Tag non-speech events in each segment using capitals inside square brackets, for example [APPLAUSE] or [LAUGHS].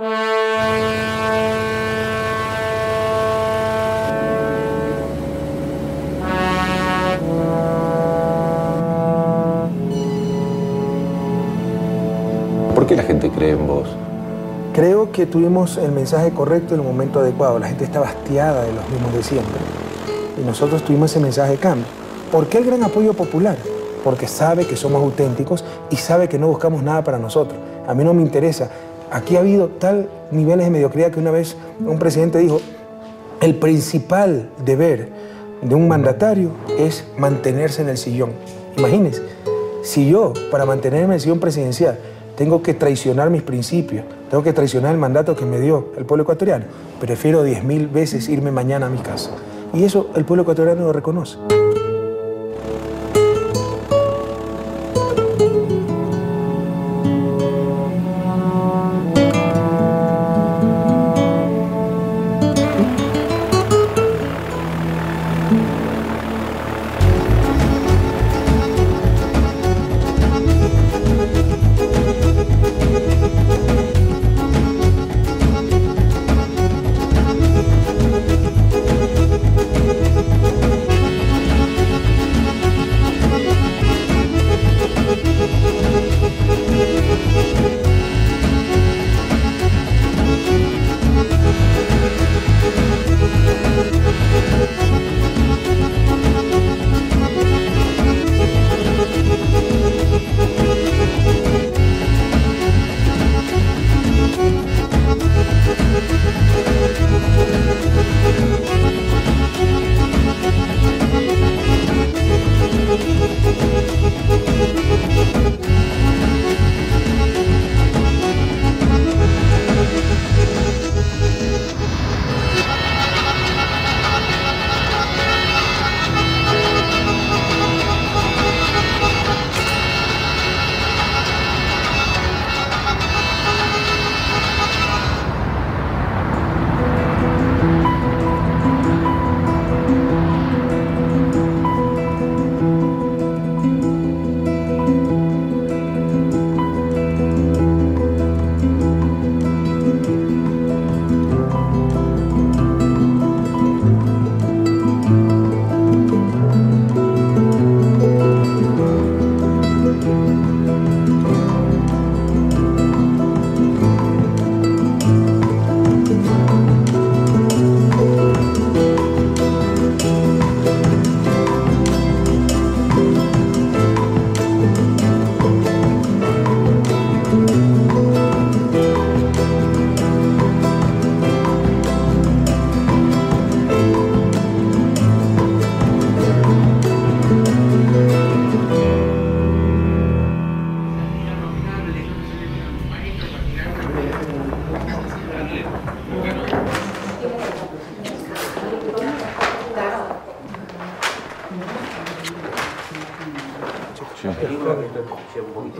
¿Por qué la gente cree en vos? Creo que tuvimos el mensaje correcto en el momento adecuado. La gente estaba hastiada de los mismos de siempre. Y nosotros tuvimos ese mensaje de cambio. ¿Por qué el gran apoyo popular? Porque sabe que somos auténticos y sabe que no buscamos nada para nosotros. A mí no me interesa. Aquí ha habido tal niveles de mediocridad que una vez un presidente dijo, el principal deber de un mandatario es mantenerse en el sillón. Imagínense, si yo, para mantenerme en el sillón presidencial, tengo que traicionar mis principios, tengo que traicionar el mandato que me dio el pueblo ecuatoriano, prefiero diez mil veces irme mañana a mi casa. Y eso el pueblo ecuatoriano lo reconoce.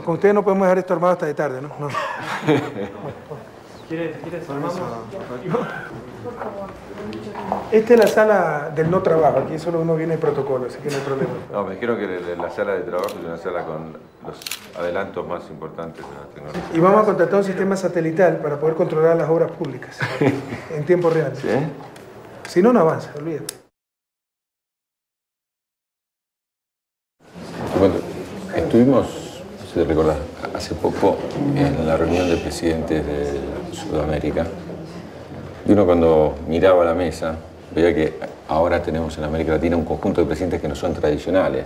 Con ustedes no podemos dejar esto armado hasta de tarde, ¿no? no. ¿Quieres, quieres Esta es la sala del no trabajo, aquí solo uno viene de protocolo, así que no hay problema. No, me dijeron que la sala de trabajo es una sala con los adelantos más importantes de la tecnología. Y vamos a contratar un sistema satelital para poder controlar las obras públicas en tiempo real. ¿Sí? Si no, no avanza, olvídate. Bueno, estuvimos, si recordás, hace poco en la reunión de presidentes de Sudamérica. Y uno cuando miraba la mesa veía que ahora tenemos en América Latina un conjunto de presidentes que no son tradicionales.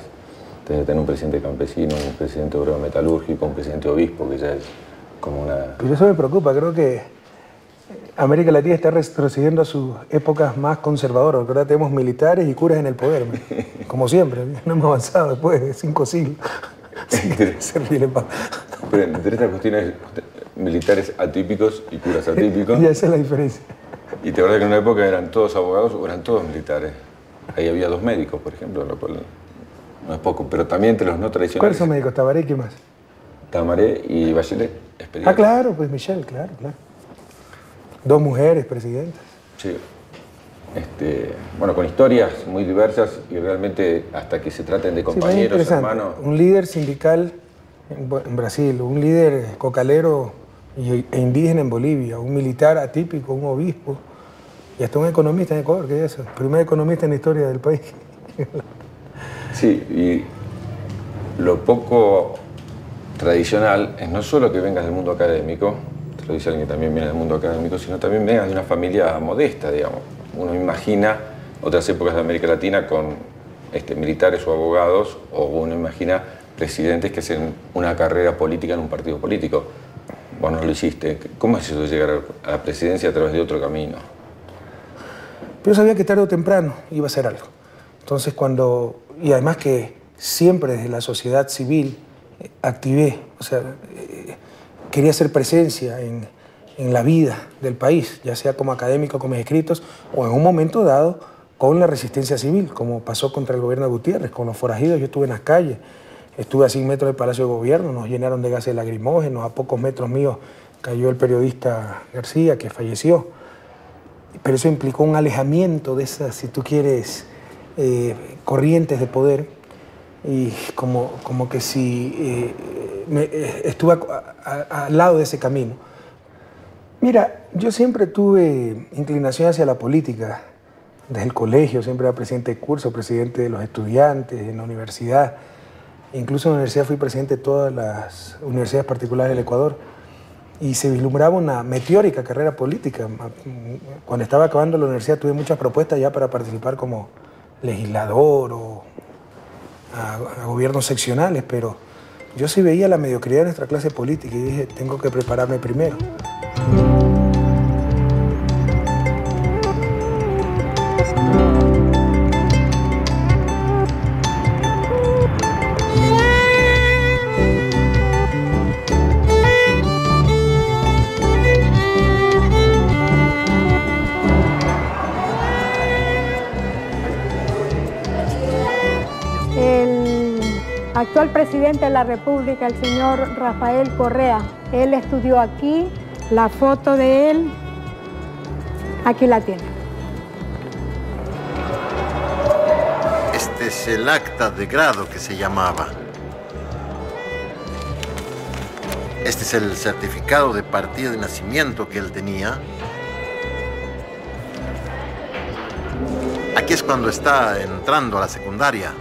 Tenés tener un presidente campesino, un presidente obrero metalúrgico, un presidente obispo, que ya es como una... Pero eso me preocupa, creo que América Latina está retrocediendo a sus épocas más conservadoras, ahora tenemos militares y curas en el poder, como siempre, [LAUGHS] no hemos avanzado después de cinco siglos. [LAUGHS] Pero entre estas cuestiones militares atípicos y curas atípicos. y esa es la diferencia. Y te acuerdas que en una época eran todos abogados o eran todos militares. Ahí había dos médicos, por ejemplo, lo cual no es poco, pero también entre los no tradicionales. ¿Cuáles son médicos? ¿Tabaré y qué más? Tamaré y Bachelet, Ah, claro, pues Michelle, claro, claro. Dos mujeres presidentas. Sí. Este, bueno, con historias muy diversas y realmente hasta que se traten de compañeros, hermanos. Un líder sindical en Brasil, un líder cocalero e indígena en Bolivia, un militar atípico, un obispo y hasta un economista en Ecuador, que es eso, primer economista en la historia del país. [LAUGHS] Sí, y lo poco tradicional es no solo que vengas del mundo académico, tradicional que también viene del mundo académico, sino también vengas de una familia modesta, digamos. Uno imagina otras épocas de América Latina con este, militares o abogados, o uno imagina presidentes que hacen una carrera política en un partido político. Vos no lo hiciste. ¿Cómo es eso llegar a la presidencia a través de otro camino? Yo sabía que tarde o temprano iba a ser algo. Entonces cuando, y además que siempre desde la sociedad civil eh, activé, o sea, eh, quería hacer presencia en, en la vida del país, ya sea como académico, como escritos, o en un momento dado con la resistencia civil, como pasó contra el gobierno de Gutiérrez, con los forajidos, yo estuve en las calles, estuve a 100 metros del Palacio de Gobierno, nos llenaron de gases lacrimógenos, a pocos metros míos cayó el periodista García, que falleció, pero eso implicó un alejamiento de esas, si tú quieres, eh, corrientes de poder, y como, como que si eh, eh, estuve al lado de ese camino. Mira, yo siempre tuve inclinación hacia la política, desde el colegio, siempre era presidente de curso, presidente de los estudiantes, en la universidad. Incluso en la universidad fui presidente de todas las universidades particulares del Ecuador. Y se vislumbraba una meteórica carrera política. Cuando estaba acabando la universidad tuve muchas propuestas ya para participar como legislador o a, gobiernos seccionales, pero yo sí veía la mediocridad de nuestra clase política y dije, tengo que prepararme primero. Actual presidente de la República, el señor Rafael Correa. Él estudió aquí, la foto de él, aquí la tiene. Es el acta de grado que se llamaba. Este es el certificado de partida de nacimiento que él tenía. Aquí es cuando está entrando a la secundaria.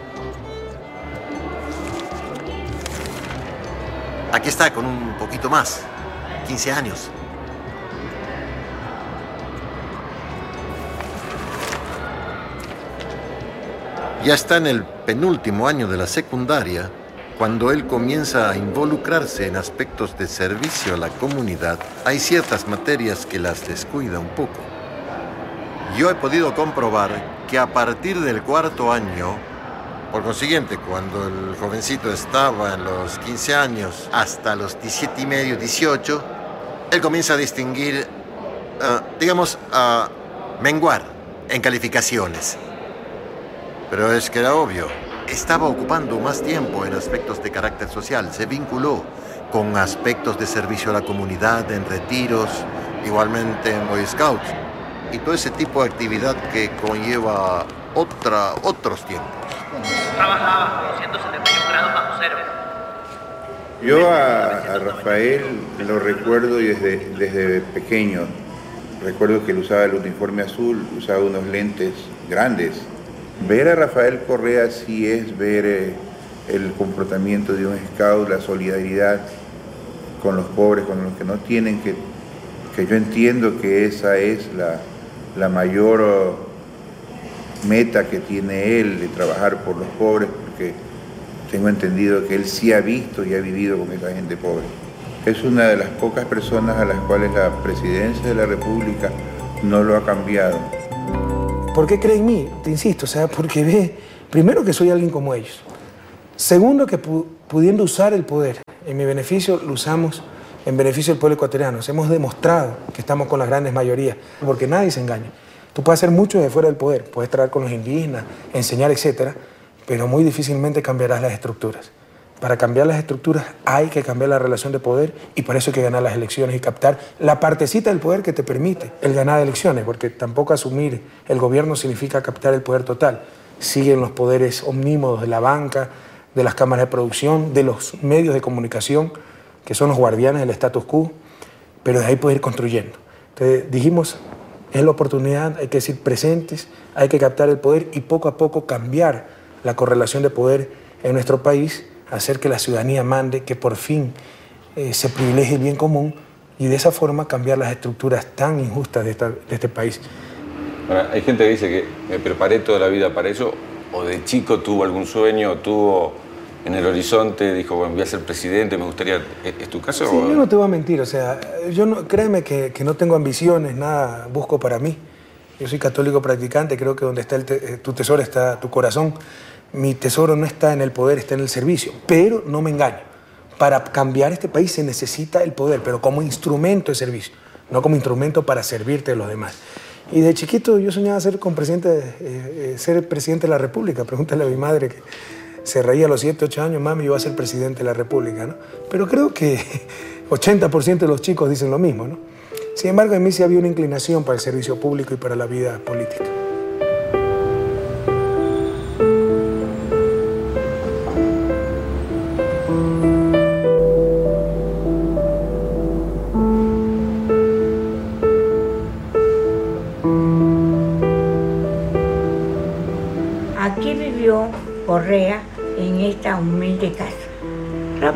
Aquí está con un poquito más, 15 años. Ya está en el penúltimo año de la secundaria cuando él comienza a involucrarse en aspectos de servicio a la comunidad. Hay ciertas materias que las descuida un poco. Yo he podido comprobar que a partir del cuarto año por consiguiente, cuando el jovencito estaba en los 15 años hasta los 17 y medio, 18, él comienza a distinguir, ah, digamos, a menguar en calificaciones. Pero es que era obvio, estaba ocupando más tiempo en aspectos de carácter social, se vinculó con aspectos de servicio a la comunidad, en retiros, igualmente en Boy Scouts, y todo ese tipo de actividad que conlleva otra, otros tiempos trabajaba 171 grados bajo cero. Yo a, Rafael lo recuerdo desde, desde pequeño. Recuerdo que él usaba el uniforme azul, usaba unos lentes grandes. Ver a Rafael Correa sí es ver eh, el comportamiento de un scout, la solidaridad con los pobres, con los que no tienen, que, que yo entiendo que esa es la, la mayor meta que tiene él de trabajar por los pobres, porque tengo entendido que él sí ha visto y ha vivido con esa gente pobre. Es una de las pocas personas a las cuales la presidencia de la República no lo ha cambiado. ¿Por qué cree en mí? Te insisto, o sea, porque ve, primero que soy alguien como ellos. Segundo, que pudiendo usar el poder en mi beneficio, lo usamos en beneficio del pueblo ecuatoriano. Hemos demostrado que estamos con las grandes mayorías, porque nadie se engaña. Tú puedes hacer mucho de fuera del poder, puedes traer con los indígenas, enseñar, etcétera, pero muy difícilmente cambiarás las estructuras. Para cambiar las estructuras hay que cambiar la relación de poder y por eso hay que ganar las elecciones y captar la partecita del poder que te permite el ganar elecciones, porque tampoco asumir el gobierno significa captar el poder total. Siguen los poderes omnímodos de la banca, de las cámaras de producción, de los medios de comunicación, que son los guardianes del status quo. pero de ahí poder ir construyendo. Entonces dijimos, es la oportunidad, hay que ser presentes, hay que captar el poder y poco a poco cambiar la correlación de poder en nuestro país, hacer que la ciudadanía mande, que por fin eh, se privilegie el bien común y de esa forma cambiar las estructuras tan injustas de, de este país. hay gente que dice que me preparé toda la vida para eso, o de chico tuvo algún sueño, tuvo en el horizonte, dijo, bueno, voy a ser presidente, me gustaría... ¿Es tu caso? Sí, yo no te voy a mentir, o sea, yo no, créeme que, que no tengo ambiciones, nada busco para mí. Yo soy católico practicante, creo que donde está eh, tu tesoro está tu corazón. Mi tesoro no está en el poder, está en el servicio. Pero no me engaño. Para cambiar este país se necesita el poder, pero como instrumento de servicio, no como instrumento para servirte a los demás. Y de chiquito yo soñaba ser, con presidente, eh, eh, ser presidente de la República. Pregúntale a mi madre que se reía a los 7, 8 años, mami, yo voy a ser presidente de la República, ¿no? Pero creo que [LAUGHS] 80% de los chicos dicen lo mismo, ¿no? Sin embargo, en mí sí había una inclinación para el servicio público y para la vida política.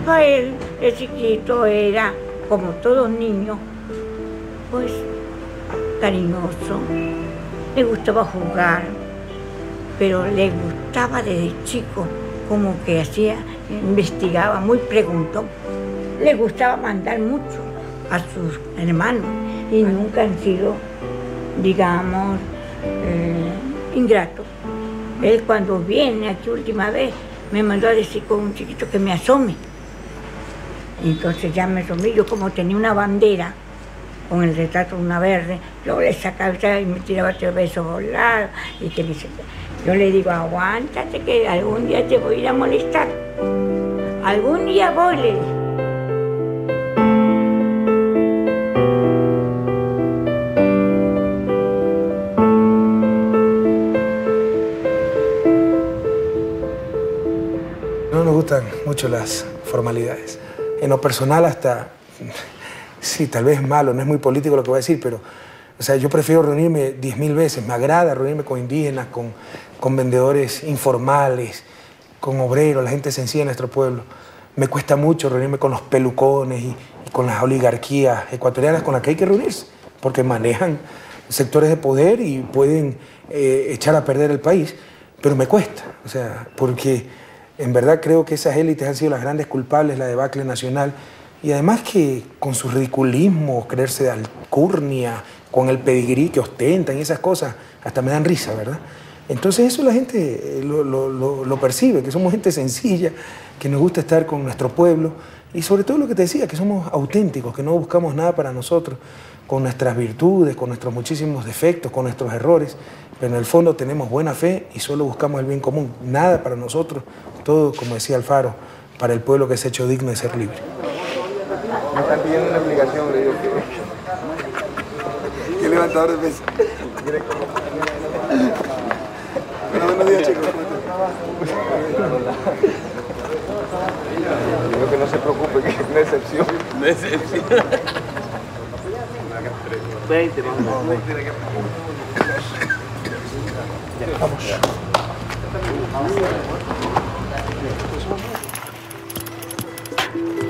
Rafael, el chiquito, era, como todos niños, pues cariñoso, le gustaba jugar, pero le gustaba desde chico, como que hacía, investigaba, muy preguntón. Le gustaba mandar mucho a sus hermanos y nunca han sido, digamos, eh, ingratos. Él cuando viene aquí última vez me mandó a decir con un chiquito que me asome. Entonces ya me asomé, yo como tenía una bandera con el retrato de una verde, yo le sacaba y me tiraba tres besos volados y que dice, yo le digo, aguántate que algún día te voy a ir a molestar. Algún día voy, No nos gustan mucho las formalidades. En lo personal hasta sí, tal vez es malo, no es muy político lo que voy a decir, pero o sea, yo prefiero reunirme diez mil veces, me agrada reunirme con indígenas, con, con vendedores informales, con obreros, la gente sencilla de nuestro pueblo. Me cuesta mucho reunirme con los pelucones y, y con las oligarquías ecuatorianas con las que hay que reunirse, porque manejan sectores de poder y pueden eh, echar a perder el país, pero me cuesta, o sea, porque en verdad creo que esas élites han sido las grandes culpables la debacle nacional. Y además que con su ridiculismo, creerse de alcurnia, con el pedigrí que ostentan y esas cosas, hasta me dan risa, ¿verdad? Entonces eso la gente eh, lo, lo, percibe, que somos gente sencilla, que nos gusta estar con nuestro pueblo. Y sobre todo lo que te decía, que somos auténticos, que no buscamos nada para nosotros, con nuestras virtudes, con nuestros muchísimos defectos, con nuestros errores, pero en el fondo tenemos buena fe y solo buscamos el bien común, nada para nosotros, todo, como decía Alfaro, para el pueblo que se ha hecho digno de ser libre. Me están pidiendo una explicación, le digo que... ¿Qué levantador de peso? bueno, buenos días, chicos. Digo que no se preocupe, que es una excepción. Una excepción. 20, vamos. 20. Vamos. ¿Cuánto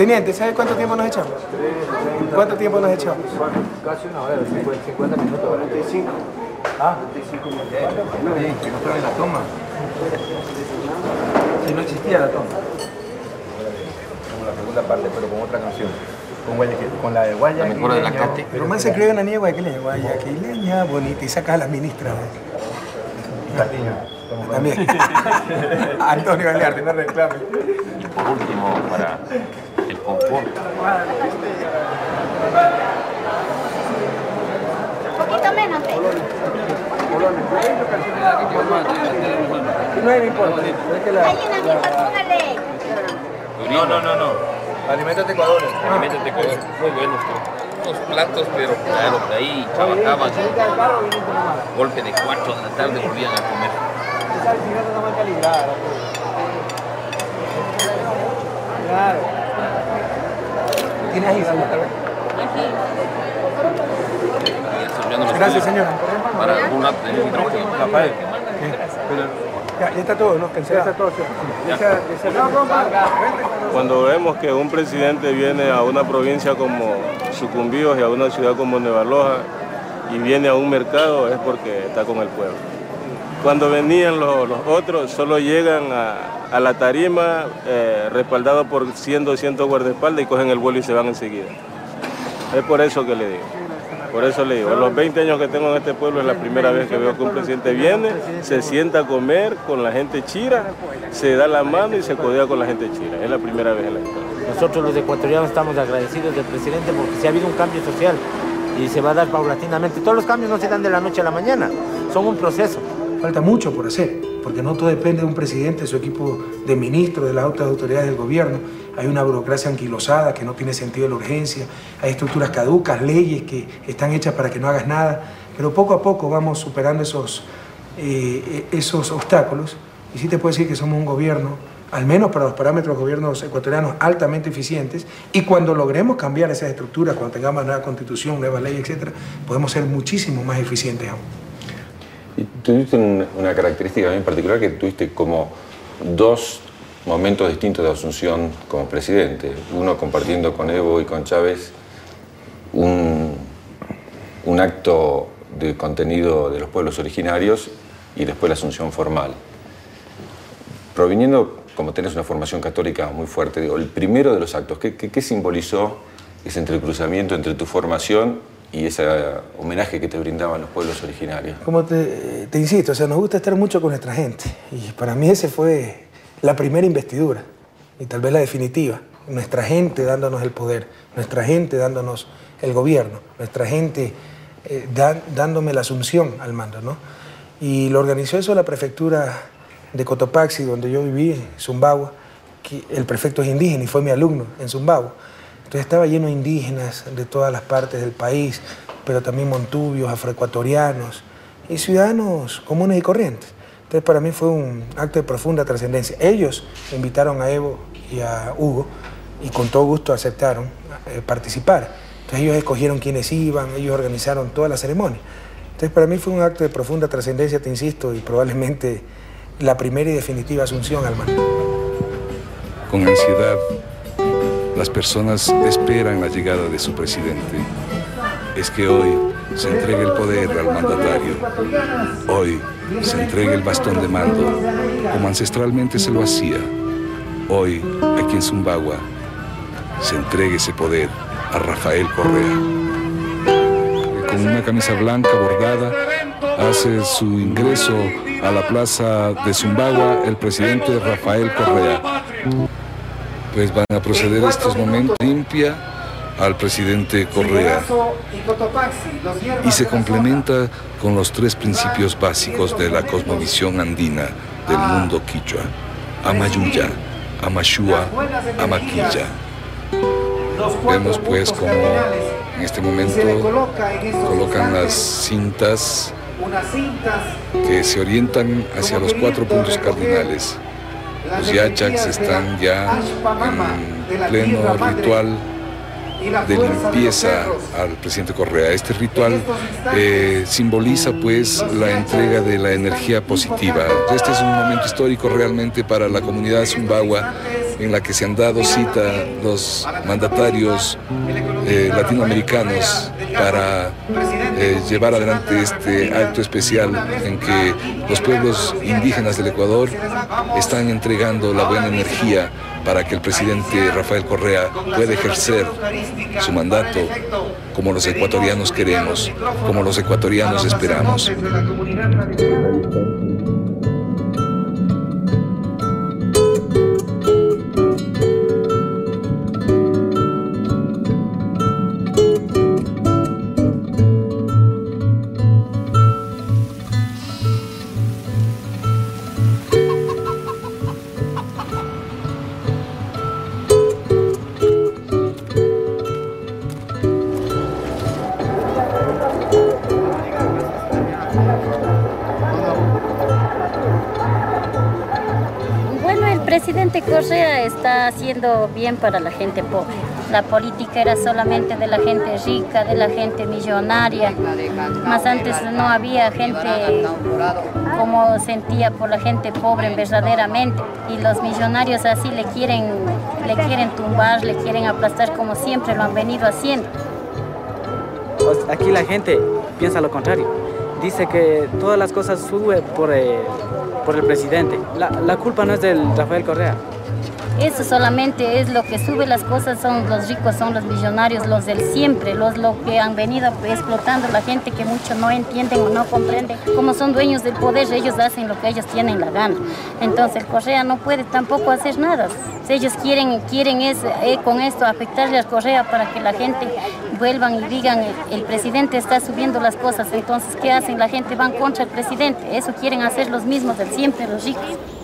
Teniente, ¿sabe cuánto tiempo nos echamos? ¿Cuánto tiempo nos echamos? Casi una hora, 50 minutos. 45. Ah, 45 minutos. Sí, que no traen la toma. Si no existía la toma. Como la segunda parte, pero con otra canción. Con, la de Guayaquil. La mejor de la Cate. Pero más se cree una niña guayaquileña, guayaquileña, bonita, y saca a la ministra. Patiño. como También. [LAUGHS] Antonio Galearte, no reclame. Y por último, para. Un poquito menos, ¿eh? No, no importa. Hay una póngale. No, no, no, no. Alimentate Ecuador. Alimentate con muy buenos. Unos platos, pero claro, de ahí trabajaban. Golpe de 4 de la tarde volvían a comer. Claro. ¿Tienes ahí, Gracias, señora. Para un. Rafael. Ya, ya está todo, ¿no? Cuando vemos que un presidente viene a una provincia como Sucumbíos y a una ciudad como Nueva Loja y viene a un mercado es porque está con el pueblo. Cuando venían los, los otros solo llegan a, a la tarima eh, respaldados por 100, 200 guardaespaldas y cogen el vuelo y se van enseguida. Es por eso que le digo. Por eso le digo, los 20 años que tengo en este pueblo es la primera vez que veo que un presidente viene, se sienta a comer con la gente chira, se da la mano y se codea con la gente chira. Es la primera vez en la historia. Nosotros los ecuatorianos estamos agradecidos del presidente porque sí ha habido un cambio social y se va a dar paulatinamente. Todos los cambios no se dan de la noche a la mañana, son un proceso. Falta mucho por hacer, porque no todo depende de un presidente, de su equipo de ministros, de las altas autoridades del gobierno. Hay una burocracia anquilosada que no tiene sentido de la urgencia, hay estructuras caducas, leyes que están hechas para que no hagas nada, pero poco a poco vamos superando esos, eh, esos obstáculos. Y sí te puedo decir que somos un gobierno, al menos para los parámetros de gobiernos ecuatorianos, altamente eficientes, y cuando logremos cambiar esas estructuras, cuando tengamos nueva constitución, nuevas leyes, etc., podemos ser muchísimo más eficientes aún. Y tuviste un- una característica bien particular que tuviste como dos momentos distintos de Asunción como presidente. Uno compartiendo con Evo y con Chávez un, un acto de contenido de los pueblos originarios y después la Asunción formal. Proviniendo, como tenés una formación católica muy fuerte, el primero de los actos, ¿qué, qué- qué simbolizó ese entrecruzamiento entre tu formación y ese homenaje que te brindaban los pueblos originarios? Como te, te insisto, o sea, nos gusta estar mucho con nuestra gente. Y para mí ese fue la primera investidura y tal vez la definitiva. Nuestra gente dándonos el poder, nuestra gente dándonos el gobierno, nuestra gente eh, da- dándome la asunción al mando, ¿no? Y lo organizó eso la prefectura de Cotopaxi, donde yo viví, en Zumbagua, que el prefecto es indígena y fue mi alumno en Zumbagua. Entonces estaba lleno de indígenas de todas las partes del país, pero también montubios, afroecuatorianos y ciudadanos comunes y corrientes. Entonces para mí fue un acto de profunda trascendencia. Ellos invitaron a Evo y a Hugo y con todo gusto aceptaron eh, participar. Entonces ellos escogieron quiénes iban, ellos organizaron toda la ceremonia. Entonces para mí fue un acto de profunda trascendencia, te insisto, y probablemente la primera y definitiva asunción al mando. Con ansiedad, las personas esperan la llegada de su presidente. Es que hoy se entregue el poder al mandatario. Hoy se entregue el bastón de mando, como ancestralmente se lo hacía. Hoy, aquí en Zumbagua, se entregue ese poder a Rafael Correa. Con una camisa blanca bordada, hace su ingreso a la plaza de Zumbagua el presidente Rafael Correa. Pues van a proceder estos momentos. limpia al presidente Correa. Y se complementa con los tres principios básicos de la cosmovisión andina del mundo quichua, Amayuya, Amashua, Amaquilla. Vemos pues como en este momento colocan las cintas que se orientan hacia los cuatro puntos cardinales. Los yachaks están ya en pleno ritual de limpieza al presidente Correa. Este ritual eh, simboliza pues la entrega de la energía positiva. Este es un momento histórico realmente para la comunidad Zumbagua en la que se han dado cita los mandatarios eh, latinoamericanos para eh, llevar adelante este acto especial en que los pueblos indígenas del Ecuador están entregando la buena energía para que el presidente Rafael Correa pueda ejercer su mandato como los ecuatorianos queremos, como los ecuatorianos esperamos. Haciendo bien para la gente pobre. La política era solamente de la gente rica, de la gente millonaria. Más antes no había gente como sentía por la gente pobre verdaderamente. Y los millonarios así le quieren, le quieren tumbar, le quieren aplastar como siempre lo han venido haciendo. Aquí la gente piensa lo contrario. Dice que todas las cosas suben por... Eh, por el presidente. La, la culpa no es del Rafael Correa. Eso solamente es lo que sube las cosas, son los ricos, son los millonarios, los del siempre, los lo que han venido explotando la gente que mucho no entienden o no comprenden. Como son dueños del poder, ellos hacen lo que ellos tienen la gana. Entonces Correa no puede tampoco hacer nada. Si ellos quieren, quieren es, eh, con esto afectarle al Correa para que la gente vuelvan y digan el presidente está subiendo las cosas, entonces ¿qué hacen? La gente van contra el presidente. Eso quieren hacer los mismos del siempre, los ricos.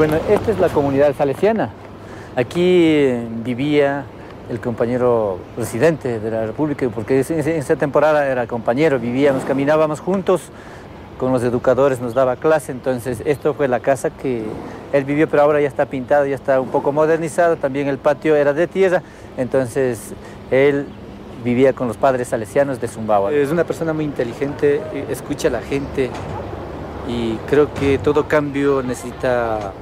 Bueno, esta es la comunidad salesiana. Aquí vivía el compañero presidente de la República, porque en esa temporada era compañero, vivíamos, caminábamos juntos, con los educadores nos daba clase, entonces esto fue la casa que él vivió, pero ahora ya está pintado, ya está un poco modernizado, también el patio era de tierra, entonces él vivía con los padres salesianos de Zumbagua. Es una persona muy inteligente, escucha a la gente y creo que todo cambio necesita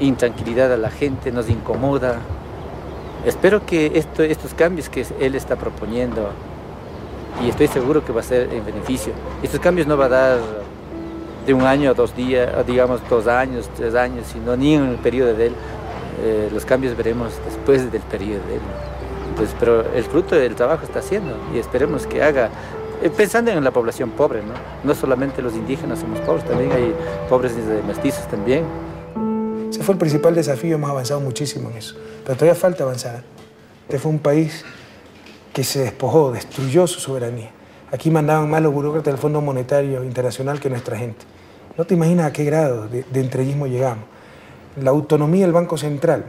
intranquilidad a la gente, nos incomoda. Espero que esto, estos cambios que él está proponiendo, y estoy seguro que va a ser en beneficio, estos cambios no va a dar de un año a dos días, digamos dos años, tres años, sino ni en el periodo de él. Eh, los cambios veremos después del periodo de él. Entonces, pero el fruto del trabajo está haciendo y esperemos que haga, eh, pensando en la población pobre, ¿no? no solamente los indígenas somos pobres, también hay pobres mestizos también. Ese fue el principal desafío, hemos avanzado muchísimo en eso. Pero todavía falta avanzar. Este fue un país que se despojó, destruyó su soberanía. Aquí mandaban más los burócratas del Fondo Monetario Internacional que nuestra gente. No te imaginas a qué grado de, de entreguismo llegamos. La autonomía del Banco Central,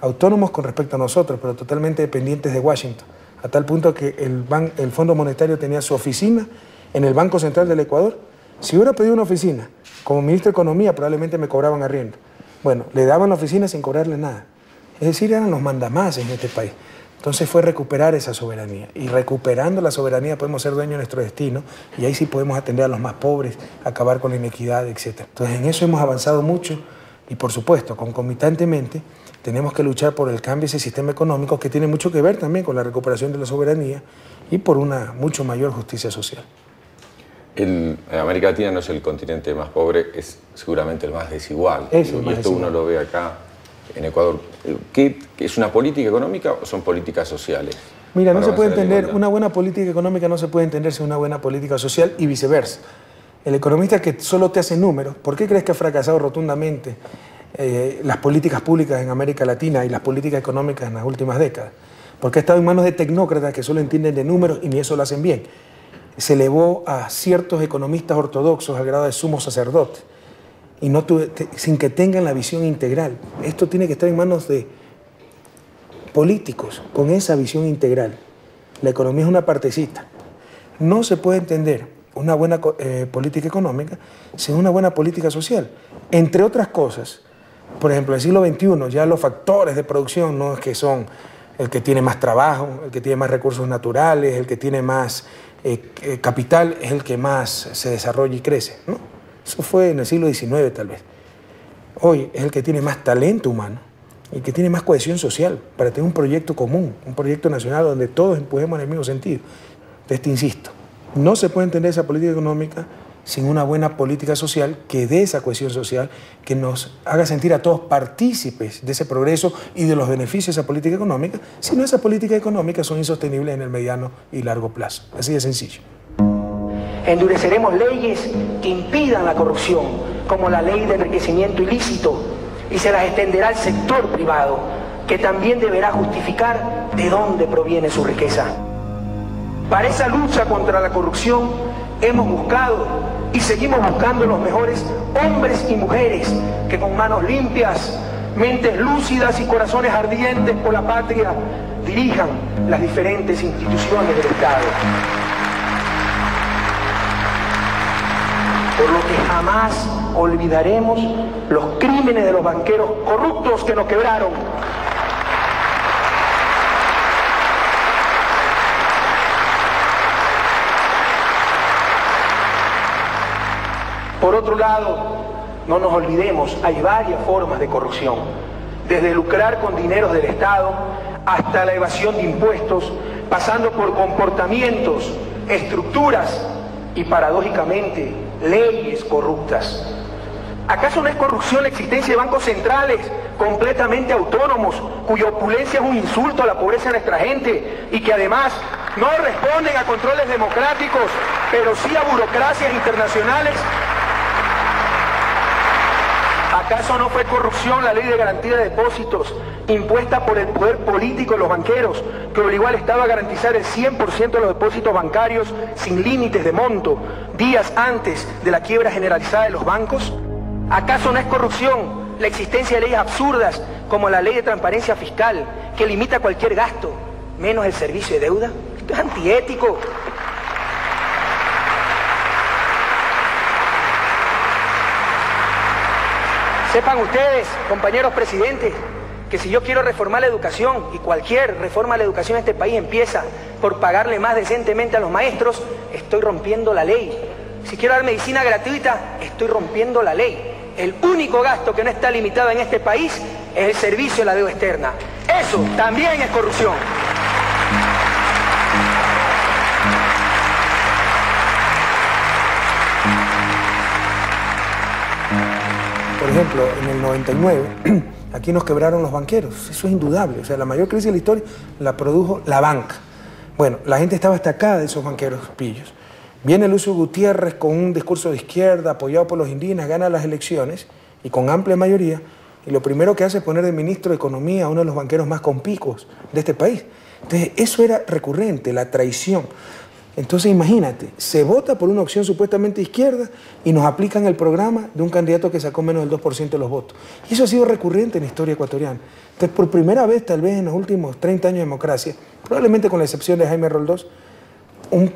autónomos con respecto a nosotros, pero totalmente dependientes de Washington, a tal punto que el, el Fondo Monetario tenía su oficina en el Banco Central del Ecuador. Si hubiera pedido una oficina, como ministro de Economía, probablemente me cobraban arriendo. Bueno, le daban la oficina sin cobrarle nada. Es decir, eran los mandamás en este país. Entonces fue recuperar esa soberanía. Y recuperando la soberanía podemos ser dueños de nuestro destino y ahí sí podemos atender a los más pobres, acabar con la inequidad, etc. Entonces en eso hemos avanzado mucho y por supuesto, concomitantemente, tenemos que luchar por el cambio de ese sistema económico que tiene mucho que ver también con la recuperación de la soberanía y por una mucho mayor justicia social. El, América Latina no es el continente más pobre, es seguramente el más desigual. Es y el más esto desigual. uno lo ve acá en Ecuador. ¿Qué, qué ¿Es una política económica o son políticas sociales? Mira, no se puede entender, una buena política económica no se puede entender sin una buena política social y viceversa. El economista que solo te hace números, ¿por qué crees que ha fracasado rotundamente eh, las políticas públicas en América Latina y las políticas económicas en las últimas décadas? Porque ha estado en manos de tecnócratas que solo entienden de números y ni eso lo hacen bien. Se elevó a ciertos economistas ortodoxos al grado de sumo sacerdote y no sin que tengan la visión integral. Esto tiene que estar en manos de políticos con esa visión integral. La economía es una partecita. No se puede entender una buena eh, política económica sin una buena política social. Entre otras cosas, por ejemplo, en el siglo XXI ya los factores de producción no es que son el que tiene más trabajo, el que tiene más recursos naturales, el que tiene más eh, eh, capital, es el que más se desarrolla y crece. ¿no? Eso fue en el siglo XIX tal vez. Hoy es el que tiene más talento humano, el que tiene más cohesión social para tener un proyecto común, un proyecto nacional donde todos empujemos en el mismo sentido. Entonces te insisto, no se puede entender esa política económica sin una buena política social que dé esa cohesión social, que nos haga sentir a todos partícipes de ese progreso y de los beneficios de esa política económica, si no esas políticas económicas son insostenibles en el mediano y largo plazo. Así de sencillo. Endureceremos leyes que impidan la corrupción, como la ley de enriquecimiento ilícito, y se las extenderá al sector privado, que también deberá justificar de dónde proviene su riqueza. Para esa lucha contra la corrupción hemos buscado y seguimos buscando los mejores hombres y mujeres que con manos limpias, mentes lúcidas y corazones ardientes por la patria dirijan las diferentes instituciones del Estado. Por lo que jamás olvidaremos los crímenes de los banqueros corruptos que nos quebraron Por otro lado, no nos olvidemos, hay varias formas de corrupción, desde lucrar con dineros del Estado hasta la evasión de impuestos, pasando por comportamientos, estructuras y paradójicamente leyes corruptas. ¿Acaso no es corrupción la existencia de bancos centrales completamente autónomos, cuya opulencia es un insulto a la pobreza de nuestra gente y que además no responden a controles democráticos, pero sí a burocracias internacionales ¿Acaso no fue corrupción la ley de garantía de depósitos impuesta por el poder político de los banqueros que obligó al Estado a garantizar el 100% de los depósitos bancarios sin límites de monto días antes de la quiebra generalizada de los bancos? ¿Acaso no es corrupción la existencia de leyes absurdas como la ley de transparencia fiscal que limita cualquier gasto, menos el servicio de deuda? Esto es antiético. Sepan ustedes, compañeros presidentes, que si yo quiero reformar la educación, y cualquier reforma a la educación en este país empieza por pagarle más decentemente a los maestros, estoy rompiendo la ley. Si quiero dar medicina gratuita, estoy rompiendo la ley. El único gasto que no está limitado en este país es el servicio de la deuda externa. Eso también es corrupción. Ejemplo, en el 99, [CLEARS THROAT] aquí nos quebraron los banqueros. Eso es indudable. O sea, la mayor crisis de la historia la produjo la banca. Bueno, la gente estaba acá de esos banqueros pillos. Viene Lucio Gutiérrez con un discurso de izquierda apoyado por los indígenas, gana las elecciones y con amplia mayoría. Y lo primero que hace es poner de ministro de Economía a uno de los banqueros más compicos de este país. Entonces, eso era recurrente, la traición. Entonces imagínate, se vota por una opción supuestamente izquierda y nos aplican el programa de un candidato que sacó menos del 2% de los votos. Y eso ha sido recurrente en la historia ecuatoriana. Entonces, por primera vez, tal vez en los últimos 30 años de democracia, probablemente con la excepción de Jaime Roldós, un,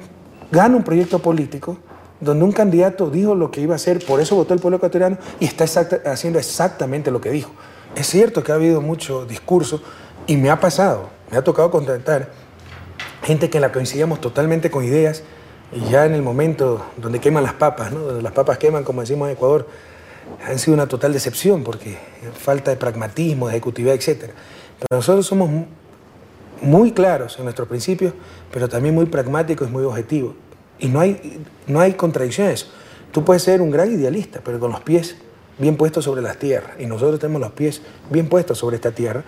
gana un proyecto político donde un candidato dijo lo que iba a hacer, por eso votó el pueblo ecuatoriano y está haciendo exactamente lo que dijo. Es cierto que ha habido mucho discurso y me ha pasado, me ha tocado contactar gente que la coincidíamos totalmente con ideas y ya en el momento donde queman las papas, ¿no? donde las papas queman, como decimos en Ecuador, han sido una total decepción porque falta de pragmatismo, de ejecutividad, etc. Pero nosotros somos muy claros en nuestros principios, pero también muy pragmáticos y muy objetivos. Y no hay, no hay contradicción eso. Tú puedes ser un gran idealista, pero con los pies bien puestos sobre las tierras. Y nosotros tenemos los pies bien puestos sobre esta tierra.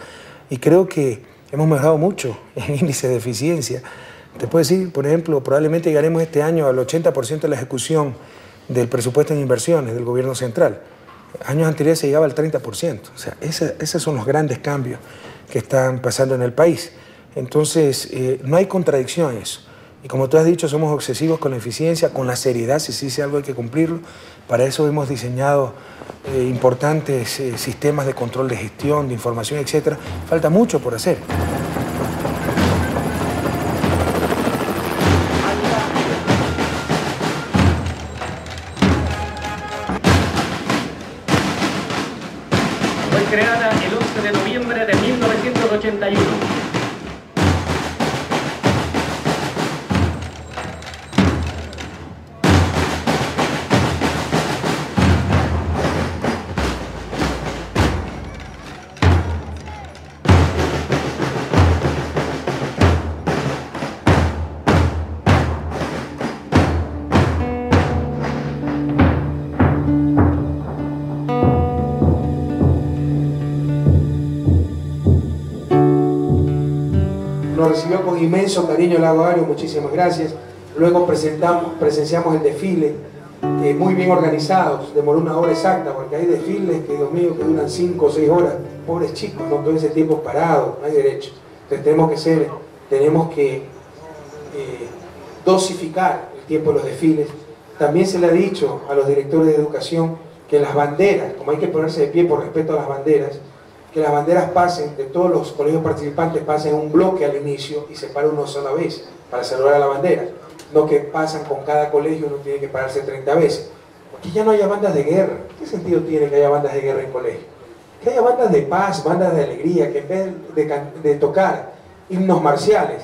Y creo que Hemos mejorado mucho [LAUGHS] en índice de eficiencia. Te puedo decir, por ejemplo, probablemente llegaremos este año al 80% de la ejecución del presupuesto en inversiones del gobierno central. Años anteriores se llegaba al 30%. O sea, esos son los grandes cambios que están pasando en el país. Entonces, eh, no hay contradicción en eso. Como tú has dicho, somos obsesivos con la eficiencia, con la seriedad, si se dice algo hay que cumplirlo. Para eso hemos diseñado eh, importantes eh, sistemas de control de gestión, de información, etc. Falta mucho por hacer. Cariño el Lago Ario, muchísimas gracias. Luego presentamos, presenciamos el desfile, muy bien organizados, demoró una hora exacta, porque hay desfiles que, Dios mío, que duran 5 o 6 horas. Pobres chicos, no todo ese tiempo parado, no hay derecho. Entonces tenemos que ser, tenemos que eh, dosificar el tiempo de los desfiles. También se le ha dicho a los directores de educación que las banderas, como hay que ponerse de pie por respeto a las banderas, que las banderas pasen, de todos los colegios participantes pasen un bloque al inicio y se para una sola vez para saludar a la bandera. No que pasan con cada colegio, uno tiene que pararse 30 veces. Porque ya no haya bandas de guerra. ¿Qué sentido tiene que haya bandas de guerra en colegio? Que haya bandas de paz, bandas de alegría, que en vez de, de tocar himnos marciales,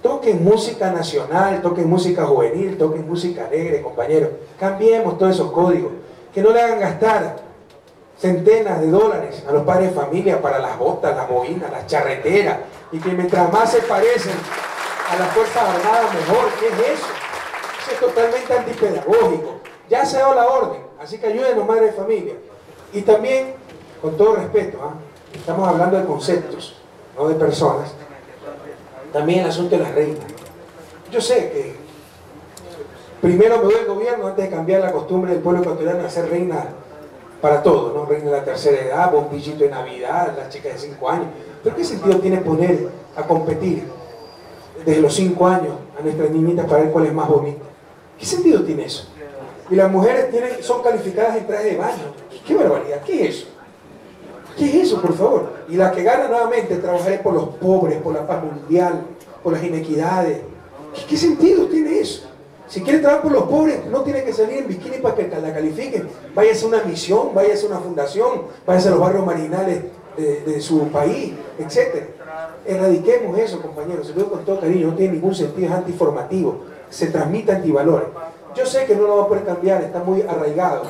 toquen música nacional, toquen música juvenil, toquen música alegre, compañeros. Cambiemos todos esos códigos. Que no le hagan gastar centenas de dólares a los padres de familia para las botas, las boinas, las charreteras, y que mientras más se parecen a las Fuerzas Armadas, mejor. ¿Qué es eso? Eso es totalmente antipedagógico. Ya se dado la orden, así que ayúdenos, madres de familia. Y también, con todo respeto, ¿ah? estamos hablando de conceptos, no de personas. También el asunto de las reinas. Yo sé que primero me doy el gobierno antes de cambiar la costumbre del pueblo ecuatoriano de hacer reina para todo, ¿no? Reina de la tercera edad, bombillito de Navidad, las chicas de 5 años. ¿Pero qué sentido tiene poner a competir desde los 5 años a nuestras niñitas para ver cuál es más bonita? ¿Qué sentido tiene eso? Y las mujeres tienen, son calificadas en traje de baño. ¿Qué barbaridad? ¿Qué es eso? ¿Qué es eso, por favor? Y la que gana nuevamente trabajaré por los pobres, por la paz mundial, por las inequidades. ¿Qué, qué sentido tiene eso? Si quiere trabajar por los pobres, no tiene que salir en bikini para que la califiquen. Váyase a una misión, váyase a una fundación, váyase a los barrios marinales de, su país, etc. Erradiquemos eso, compañeros. Se lo digo con todo cariño, no tiene ningún sentido, es antiformativo. Se transmite antivalores. Yo sé que no lo va a poder cambiar, está muy arraigado.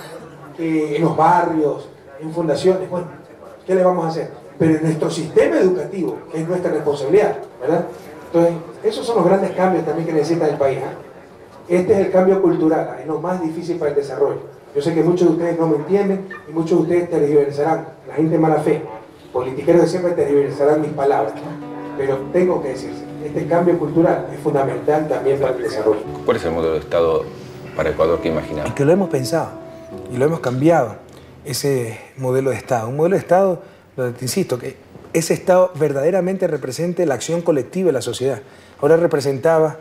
en los barrios, en fundaciones, bueno, ¿qué le vamos a hacer? Pero en nuestro sistema educativo, que es nuestra responsabilidad, ¿verdad? Entonces, esos son los grandes cambios también que necesita el país. ¿ah? Este es el cambio cultural, es lo más difícil para el desarrollo. Yo sé que muchos de ustedes no me entienden y muchos de ustedes tergiversarán, la gente de mala fe, politiqueros de siempre tergiversarán mis palabras. Pero tengo que decirse, este cambio cultural es fundamental también para el desarrollo. ¿Cuál es el modelo de Estado para Ecuador que imaginamos? Y que lo hemos pensado y lo hemos cambiado, ese modelo de Estado. Un modelo de Estado te insisto, que ese Estado verdaderamente represente la acción colectiva de la sociedad. Ahora representaba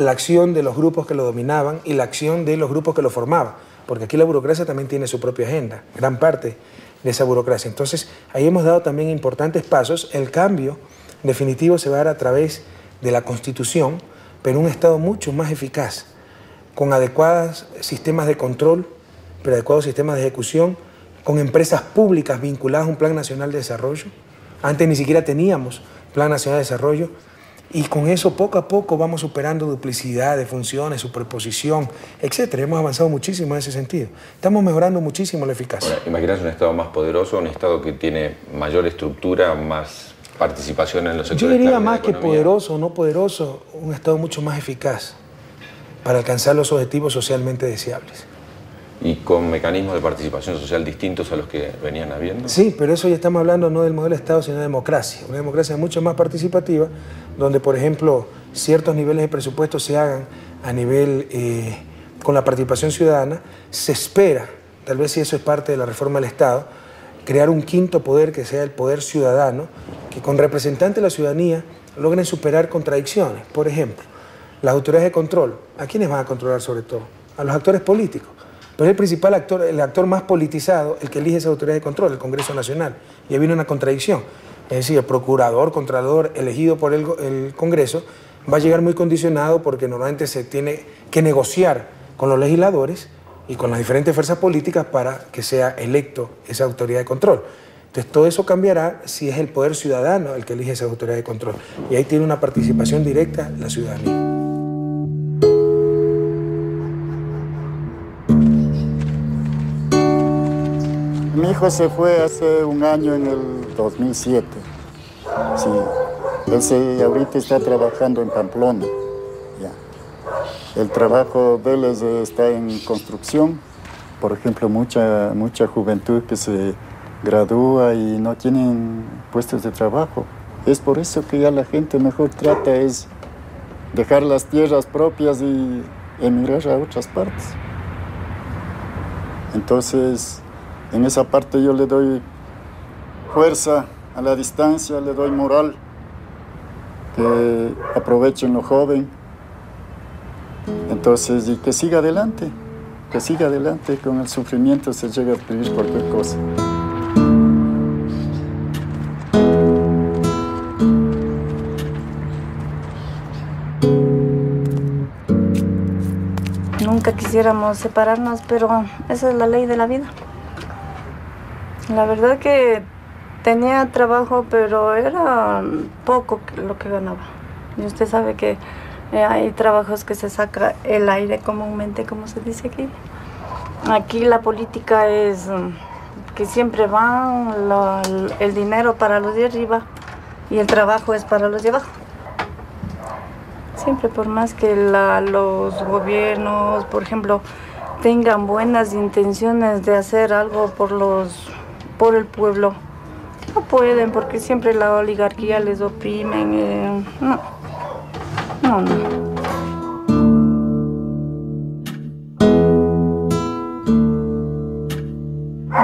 la acción de los grupos que lo dominaban y la acción de los grupos que lo formaban, porque aquí la burocracia también tiene su propia agenda, gran parte de esa burocracia. Entonces, ahí hemos dado también importantes pasos. El cambio definitivo se va a dar a través de la Constitución, pero un Estado mucho más eficaz, con adecuados sistemas de control, pero adecuados sistemas de ejecución, con empresas públicas vinculadas a un Plan Nacional de Desarrollo. Antes ni siquiera teníamos Plan Nacional de Desarrollo. Y con eso poco a poco vamos superando duplicidad de funciones, superposición, etc. Hemos avanzado muchísimo en ese sentido. Estamos mejorando muchísimo la eficacia. Ahora, ¿Imaginas un Estado más poderoso, un Estado que tiene mayor estructura, más participación en los sectores Yo diría más que poderoso o no poderoso, un Estado mucho más eficaz para alcanzar los objetivos socialmente deseables. ¿Y con mecanismos de participación social distintos a los que venían habiendo? Sí, pero eso ya estamos hablando no del modelo de Estado, sino de democracia. Una democracia mucho más participativa, donde, por ejemplo, ciertos niveles de presupuesto se hagan a nivel eh, con la participación ciudadana. Se espera, tal vez si eso es parte de la reforma del Estado, crear un quinto poder que sea el poder ciudadano, que con representantes de la ciudadanía logren superar contradicciones. Por ejemplo, las autoridades de control, ¿a quiénes van a controlar sobre todo? A los actores políticos. Pero es el principal actor, el actor más politizado, el que elige esa autoridad de control, el Congreso Nacional. Y ahí viene una contradicción. Es decir, el procurador, contralor elegido por el, el Congreso va a llegar muy condicionado porque normalmente se tiene que negociar con los legisladores y con las diferentes fuerzas políticas para que sea electo esa autoridad de control. Entonces todo eso cambiará si es el poder ciudadano el que elige esa autoridad de control. Y ahí tiene una participación directa la ciudadanía. Mi hijo se fue hace un año en el 2007. Sí, él se, ahorita está trabajando en Pamplona. Ya. El trabajo de él es- está en construcción. Por ejemplo, mucha, mucha juventud que se gradúa y no tienen puestos de trabajo. Es por eso que ya la gente mejor trata es dejar las tierras propias y emigrar a otras partes. Entonces, en esa parte yo le doy fuerza a la distancia, le doy moral, que aprovechen lo joven. Entonces, y que siga adelante, que siga adelante, con el sufrimiento se llega a adquirir cualquier cosa. Nunca quisiéramos separarnos, pero esa es la ley de la vida. La verdad que tenía trabajo, pero era poco lo que ganaba. Y usted sabe que eh, hay trabajos que se saca el aire comúnmente, como se dice aquí. Aquí la política es mm, que siempre va el dinero para los de arriba y el trabajo es para los de abajo. Siempre por más que la- los gobiernos, por ejemplo, tengan buenas intenciones de hacer algo por los por el pueblo, no pueden porque siempre la oligarquía les oprimen. eh, no, no, no.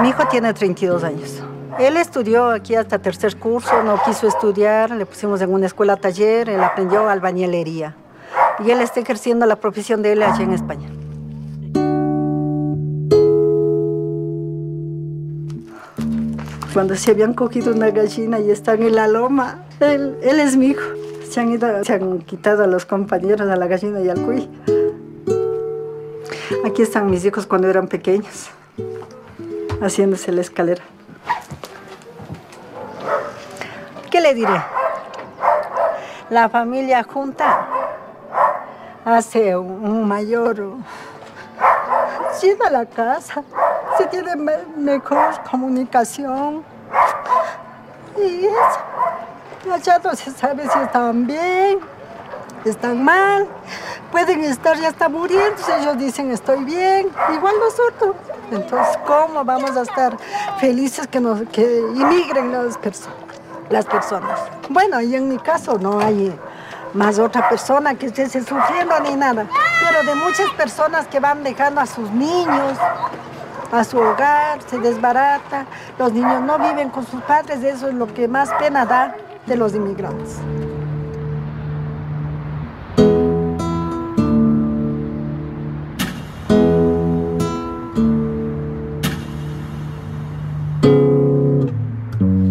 Mi hijo tiene 32 años. Él estudió aquí hasta tercer curso, no quiso estudiar, le pusimos en una escuela taller, él aprendió albañilería. Y él está ejerciendo la profesión de él allá en España. Cuando se habían cogido una gallina y están en la loma, él, es mi hijo. Se han, quitado a los compañeros, a la gallina y al cuy. Aquí están mis hijos cuando eran pequeños haciéndose la escalera. ¿Qué le diré? La familia junta hace un, un mayor... Llena la casa, se tiene me- mejor comunicación. Y eso. Allá no se sabe si están bien, están mal. Pueden estar ya hasta muriendo, ellos dicen estoy bien, igual nosotros. Entonces, ¿cómo vamos a estar felices que, nos, que inmigren las, las personas? Bueno, y en mi caso no hay más otra persona que esté sufriendo ni nada, pero de muchas personas que van dejando a sus niños, a su hogar, se desbarata, los niños no viven con sus padres, eso es lo que más pena da de los inmigrantes.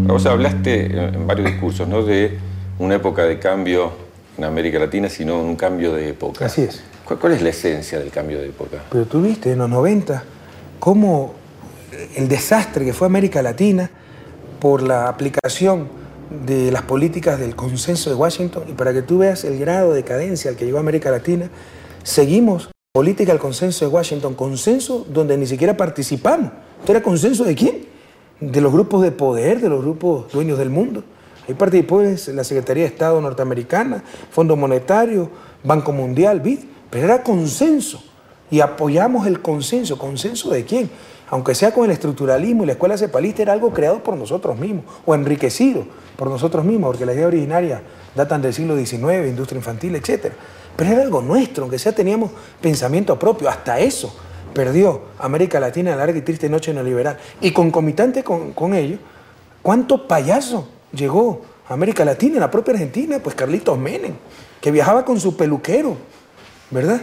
Vos hablaste en varios discursos, no de una época de cambio en América Latina, sino un cambio de época. Así es. ¿Cuál, cuál es la esencia del cambio de época? Pero tú viste en los 90 cómo el desastre que fue América Latina por la aplicación de las políticas del consenso de Washington y para que tú veas el grado de decadencia al que llegó América Latina, seguimos política del consenso de Washington, consenso donde ni siquiera participamos. ¿Esto era consenso de quién? De los grupos de poder, de los grupos dueños del mundo. Ahí participó la Secretaría de Estado norteamericana, Fondo Monetario, Banco Mundial, BID, pero era consenso. Y apoyamos el consenso. ¿Consenso de quién? Aunque sea con el estructuralismo y la escuela cepalista, era algo creado por nosotros mismos o enriquecido por nosotros mismos, porque la idea originaria datan del siglo XIX, industria infantil, etc. Pero era algo nuestro, aunque sea teníamos pensamiento propio, hasta eso perdió América Latina en la larga y triste noche neoliberal. Y concomitante con, con ello, ¿cuánto payaso llegó a América Latina, en la propia Argentina? Pues Carlitos Menem, que viajaba con su peluquero, ¿verdad?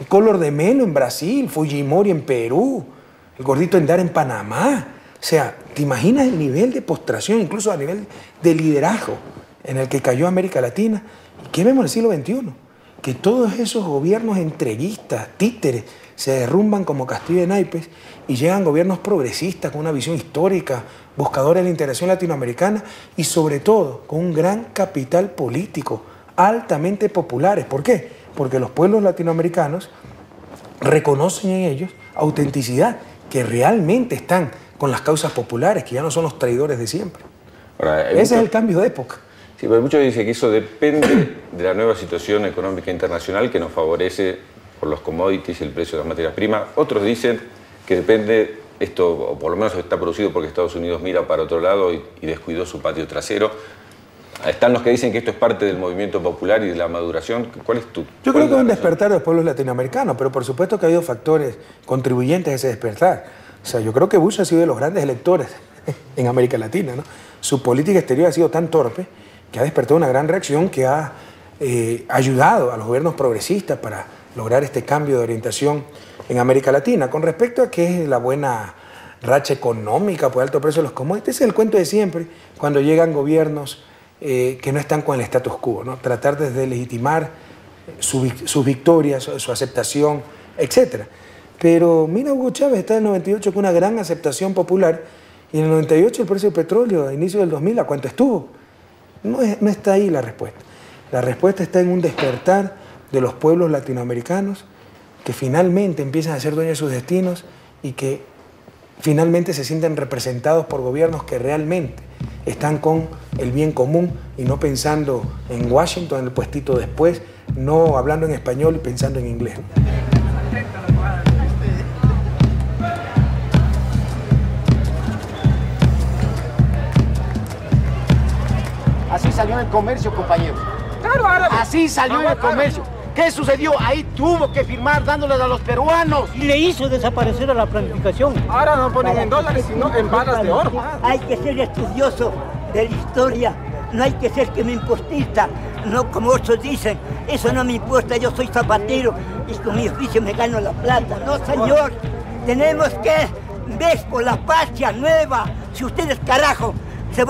El color de Melo en Brasil, Fujimori en Perú, el gordito Endar en Panamá. O sea, ¿te imaginas el nivel de postración, incluso a nivel de liderazgo en el que cayó América Latina? ¿Y qué vemos en el siglo XXI? que todos esos gobiernos entreguistas, títeres, se derrumban como castillo de naipes y llegan gobiernos progresistas con una visión histórica, buscadores de la integración latinoamericana y sobre todo con un gran capital político, altamente populares. ¿Por qué? Porque los pueblos latinoamericanos reconocen en ellos autenticidad, que realmente están con las causas populares, que ya no son los traidores de siempre. Ese es el cambio de época. Sí, pero muchos dicen que eso depende [COUGHS] de la nueva situación económica internacional que nos favorece por los commodities y el precio de las materias primas. Otros dicen que depende, esto, o por lo menos está producido porque Estados Unidos mira para otro lado y, y descuidó su patio trasero. Están los que dicen que esto es parte del movimiento popular y de la maduración. ¿Cuál es tu? Yo creo que es un despertar de los pueblos latinoamericanos, pero por supuesto que ha habido factores contribuyentes a ese despertar. O sea, yo creo que Bush ha sido de los grandes electores [LAUGHS] en América Latina. ¿no? Su política exterior ha sido tan torpe que ha despertado una gran reacción que ha eh, ayudado a los gobiernos progresistas para lograr este cambio de orientación en América Latina. Con respecto a qué es la buena racha económica por alto precio de los commodities, ese es el cuento de siempre cuando llegan gobiernos eh, que no están con el status quo, ¿no? tratar de legitimar sus su victorias, su, su aceptación, etc. Pero mira, Hugo Chávez está en el 98 con una gran aceptación popular y en el 98 el precio del petróleo a inicio del 2000, ¿a cuánto estuvo? No, es, no está ahí la respuesta. La respuesta está en un despertar de los pueblos latinoamericanos que finalmente empiezan a ser dueños de sus destinos y que finalmente se sienten representados por gobiernos que realmente están con el bien común y no pensando en Washington, en el puestito después, no hablando en español y pensando en inglés. Así salió el comercio, compañero. Claro, árabe. Así salió el comercio. ¿Qué sucedió? Ahí tuvo que firmar dándoles a los peruanos. Y le hizo desaparecer a la planificación. Ahora no ponen en dólares, sino en balas de oro. Hay que ser estudioso de la historia. No hay que ser que me impostista. No como otros dicen, eso no me importa, yo soy zapatero y con mi oficio me gano la plata. No, señor. Tenemos que ver por la patria nueva. Si ustedes, carajo, se,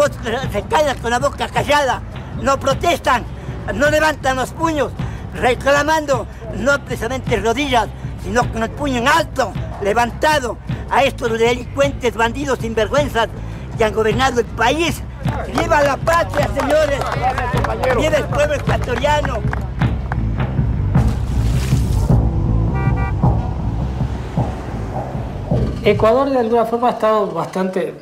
se callan con la boca callada, no protestan, no levantan los puños, reclamando no precisamente rodillas, sino con el puño en alto, levantado a estos delincuentes, bandidos sinvergüenzas que han gobernado el país. ¡Viva la patria, señores! ¡Viva el pueblo ecuatoriano! Ecuador de alguna forma ha estado bastante,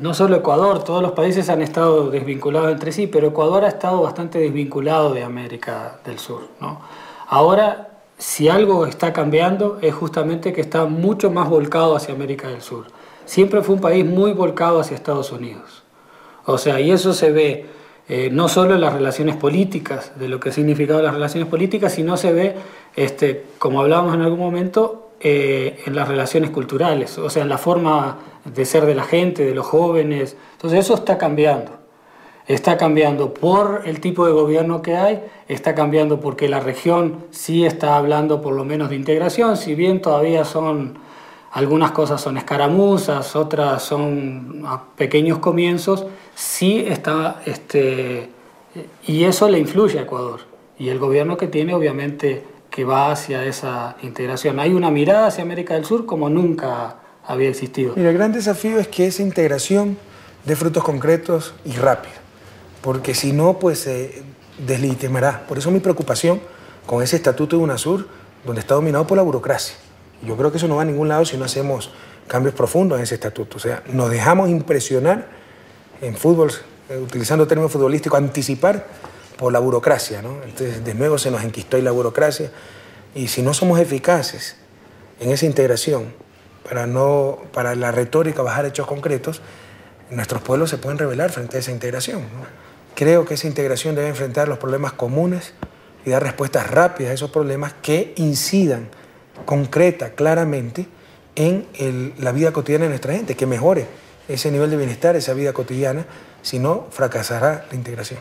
no solo Ecuador, todos los países han estado desvinculados entre sí, pero Ecuador ha estado bastante desvinculado de América del Sur. ¿no? Ahora, si algo está cambiando es justamente que está mucho más volcado hacia América del Sur. Siempre fue un país muy volcado hacia Estados Unidos. O sea, y eso se ve eh, no solo en las relaciones políticas, de lo que significaban las relaciones políticas, sino se ve, este, como hablábamos en algún momento, eh, en las relaciones culturales, o sea, en la forma de ser de la gente, de los jóvenes. Entonces eso está cambiando. Está cambiando por el tipo de gobierno que hay, está cambiando porque la región sí está hablando por lo menos de integración, si bien todavía son algunas cosas son escaramuzas, otras son pequeños comienzos, sí está, este, y eso le influye a Ecuador. Y el gobierno que tiene, obviamente, que va hacia esa integración. Hay una mirada hacia América del Sur como nunca había existido. El gran desafío es que esa integración dé frutos concretos y rápido, porque si no, pues se deslegitimará. Por eso mi preocupación con ese estatuto de UNASUR, donde está dominado por la burocracia. Yo creo que eso no va a ningún lado si no hacemos cambios profundos en ese estatuto. O sea, nos dejamos impresionar en fútbol, eh, utilizando términos futbolísticos, anticipar por la burocracia. ¿no? Entonces, de nuevo se nos enquistó ahí la burocracia. Y si no somos eficaces en esa integración, para, no, para la retórica bajar hechos concretos, nuestros pueblos se pueden rebelar frente a esa integración. Creo que esa integración debe enfrentar los problemas comunes y dar respuestas rápidas a esos problemas que incidan concreta, claramente, en la vida cotidiana de nuestra gente, que mejore ese nivel de bienestar, esa vida cotidiana, si no, fracasará la integración.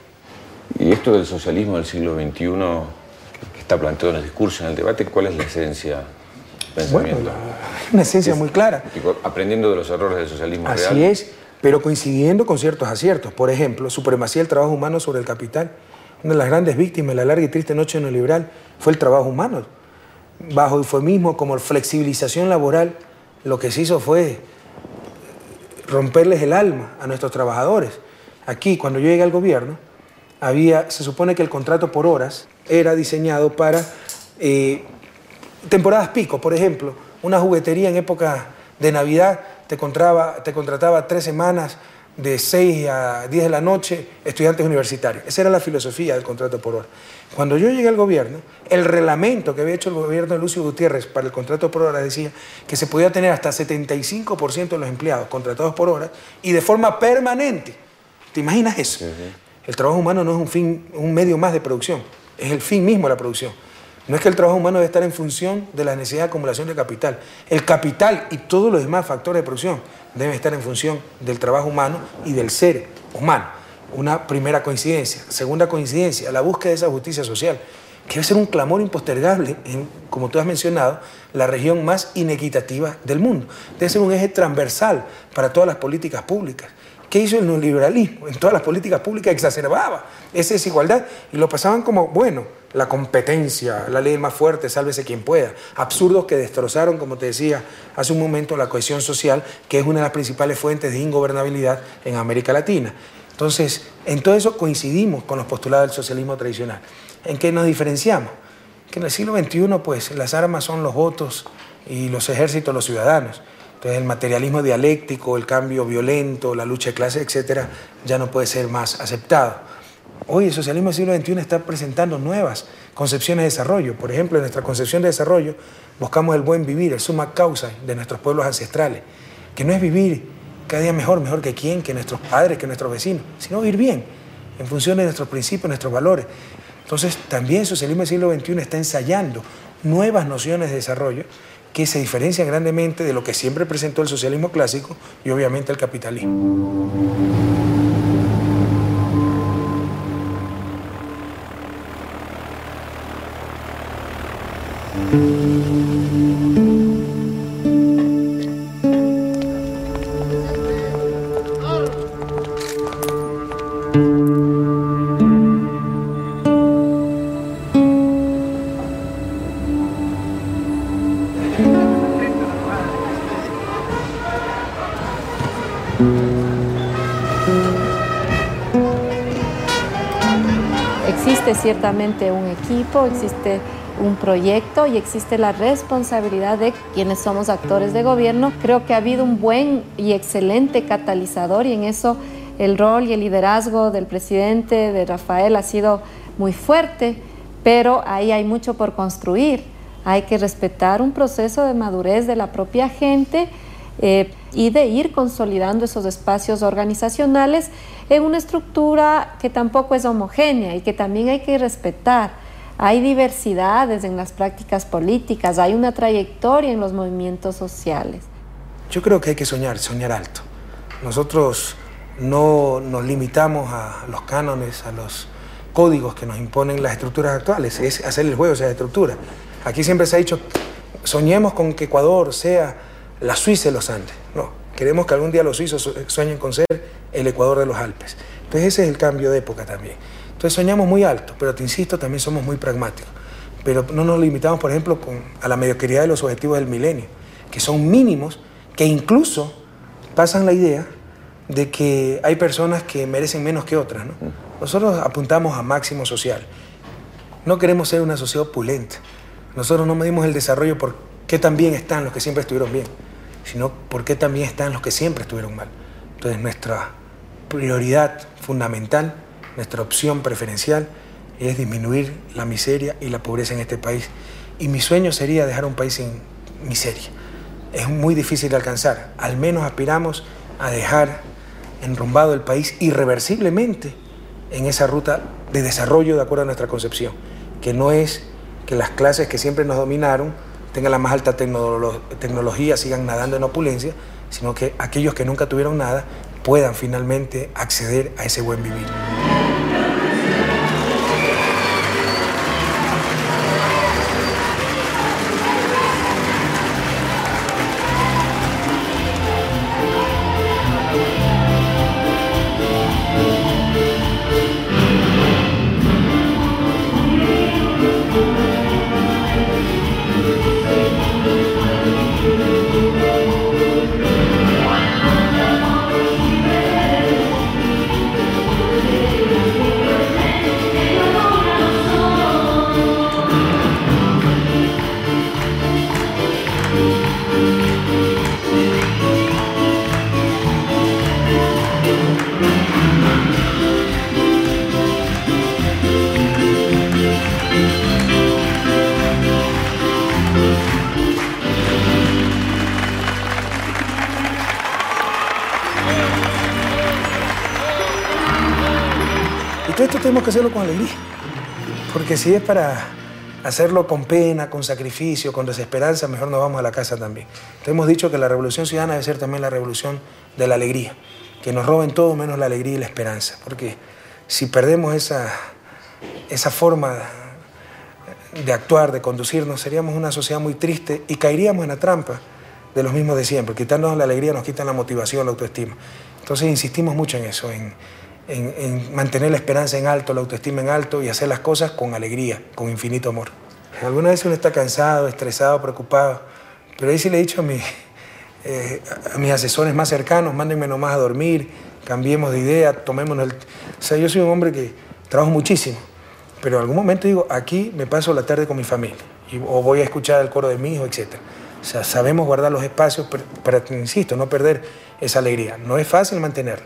Y esto del socialismo del siglo XXI, que, está planteado en el discurso, en el debate, ¿cuál es la esencia pensamiento? Bueno, la- una esencia muy clara. Aprendiendo de los errores del socialismo Así real. es, pero coincidiendo con ciertos aciertos. Por ejemplo, supremacía del trabajo humano sobre el capital, Una de las grandes víctimas de la larga y triste noche neoliberal fue el trabajo humano. Bajo eufemismo como flexibilización laboral, lo que se hizo fue romperles el alma a nuestros trabajadores. Aquí, cuando yo llegué al gobierno, había, se supone que el contrato por horas era diseñado para eh, temporadas pico, por ejemplo, una juguetería en época de Navidad te contrataba, te contrataba tres semanas de 6 a 10 de la noche estudiantes universitarios. Esa era la filosofía del contrato por hora. Cuando yo llegué al gobierno, el reglamento que había hecho el gobierno de Lucio Gutiérrez para el contrato por hora decía que se podía tener hasta 75% de los empleados contratados por hora y de forma permanente. ¿Te imaginas eso? El trabajo humano no es un fin, un medio más de producción, es el fin mismo de la producción. No es que el trabajo humano debe estar en función de la necesidad de acumulación de capital. El capital y todos los demás factores de producción deben estar en función del trabajo humano y del ser humano. Una primera coincidencia. Segunda coincidencia, la búsqueda de esa justicia social, que debe ser un clamor impostergable en, como tú has mencionado, la región más inequitativa del mundo. Debe ser un eje transversal para todas las políticas públicas. ¿Qué hizo el neoliberalismo? En todas las políticas públicas exacerbaba esa desigualdad y lo pasaban como, bueno, la competencia, la ley más fuerte, sálvese quien pueda. Absurdos que destrozaron, como te decía hace un momento, la cohesión social, que es una de las principales fuentes de ingobernabilidad en América Latina. Entonces, en todo eso coincidimos con los postulados del socialismo tradicional. ¿En qué nos diferenciamos? Que en el siglo XXI, pues, las armas son los votos y los ejércitos los ciudadanos. Entonces, el materialismo dialéctico, el cambio violento, la lucha de clase, etcétera, ya no puede ser más aceptado. Hoy el socialismo del siglo XXI está presentando nuevas concepciones de desarrollo. Por ejemplo, en nuestra concepción de desarrollo buscamos el buen vivir, el suma causa de nuestros pueblos ancestrales, que no es vivir cada día mejor, mejor que quién, que nuestros padres, que nuestros vecinos, sino vivir bien, en función de nuestros principios, nuestros valores. Entonces, también el socialismo del siglo XXI está ensayando nuevas nociones de desarrollo que se diferencian grandemente de lo que siempre presentó el socialismo clásico y obviamente el capitalismo. Ciertamente un equipo, existe un proyecto y existe la responsabilidad de quienes somos actores de gobierno. Creo que ha habido un buen y excelente catalizador y en eso el rol y el liderazgo del presidente, de Rafael, ha sido muy fuerte, pero ahí hay mucho por construir. Hay que respetar un proceso de madurez de la propia gente eh, y de ir consolidando esos espacios organizacionales en una estructura que tampoco es homogénea y que también hay que respetar. Hay diversidades en las prácticas políticas, hay una trayectoria en los movimientos sociales. Yo creo que hay que soñar, soñar alto. Nosotros no nos limitamos a los cánones, a los códigos que nos imponen las estructuras actuales, es hacer el juego de esas estructuras. Aquí siempre se ha dicho, soñemos con que Ecuador sea la Suiza de los Andes. No, queremos que algún día los suizos sueñen con ser el Ecuador de los Alpes. Entonces ese es el cambio de época también. Entonces soñamos muy alto, pero te insisto, también somos muy pragmáticos. Pero no nos limitamos, por ejemplo, con, a la mediocridad de los objetivos del milenio, que son mínimos, que incluso pasan la idea de que hay personas que merecen menos que otras. ¿no? Nosotros apuntamos a máximo social. No queremos ser una sociedad opulenta. Nosotros no medimos el desarrollo por qué tan bien están los que siempre estuvieron bien, sino por qué también están los que siempre estuvieron mal. Entonces nuestra prioridad fundamental nuestra opción preferencial es disminuir la miseria y la pobreza en este país. Y mi sueño sería dejar un país sin miseria. Es muy difícil de alcanzar. Al menos aspiramos a dejar enrumbado el país irreversiblemente en esa ruta de desarrollo de acuerdo a nuestra concepción, que no es que las clases que siempre nos dominaron tengan la más alta tecnología, sigan nadando en opulencia, sino que aquellos que nunca tuvieron nada puedan finalmente acceder a ese buen vivir. Si es para hacerlo con pena, con sacrificio, con desesperanza, mejor nos vamos a la casa también. Entonces hemos dicho que la revolución ciudadana debe ser también la revolución de la alegría, que nos roben todo menos la alegría y la esperanza, porque si perdemos esa, esa forma de actuar, de conducirnos, seríamos una sociedad muy triste y caeríamos en la trampa de los mismos de siempre. Quitarnos la alegría nos quitan la motivación, la autoestima. Entonces insistimos mucho en eso, en, en, en, mantener la esperanza en alto, la autoestima en alto y hacer las cosas con alegría, con infinito amor. Algunas veces uno está cansado, estresado, preocupado, pero ahí sí le he dicho a, eh, mis asesores más cercanos, mándenme nomás a dormir, cambiemos de idea, tomémonos el... O sea, yo soy un hombre que trabajo muchísimo, pero en algún momento digo, aquí me paso la tarde con mi familia, o voy a escuchar el coro de mi hijo, etc. O sea, sabemos guardar los espacios para, para, insisto, no perder esa alegría. No es fácil mantenerla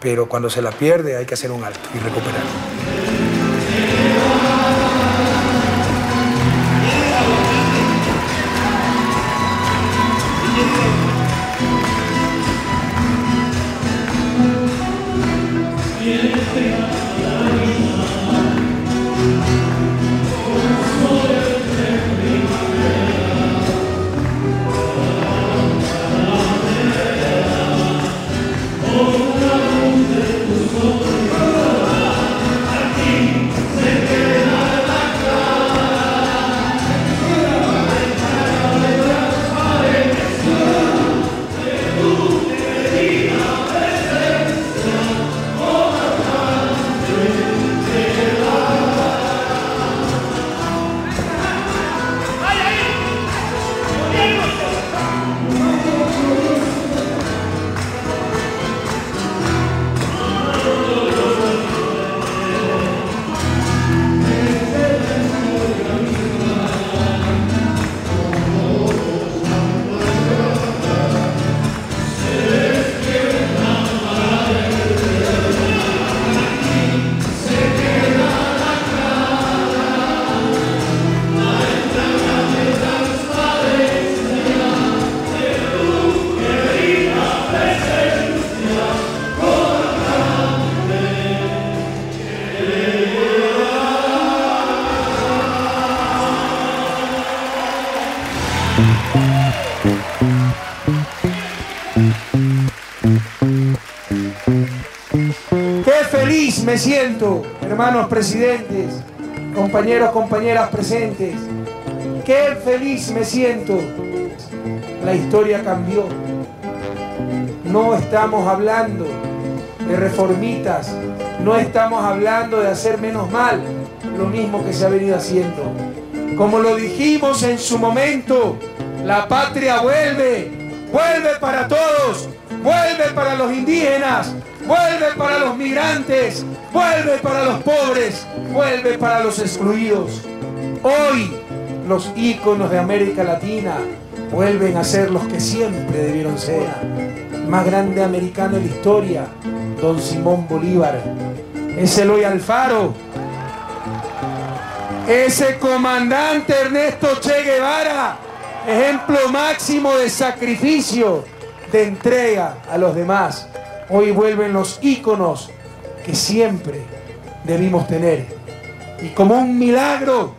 pero cuando se la pierde hay que hacer un alto y recuperar. Hermanos presidentes, compañeros, compañeras presentes. Qué feliz me siento. La historia cambió. No estamos hablando de reformitas, no estamos hablando de hacer menos mal lo mismo que se ha venido haciendo. Como lo dijimos en su momento, la patria vuelve, vuelve para todos, vuelve para los indígenas, vuelve para los migrantes, vuelve para los pobres, vuelve para los excluidos. Hoy los íconos de América Latina vuelven a ser los que siempre debieron ser. Más grande americano de la historia, don Simón Bolívar. Es Eloy Alfaro. Ese comandante Ernesto Che Guevara, ejemplo máximo de sacrificio, de entrega a los demás. Hoy vuelven los íconos que siempre debimos tener. Y como un milagro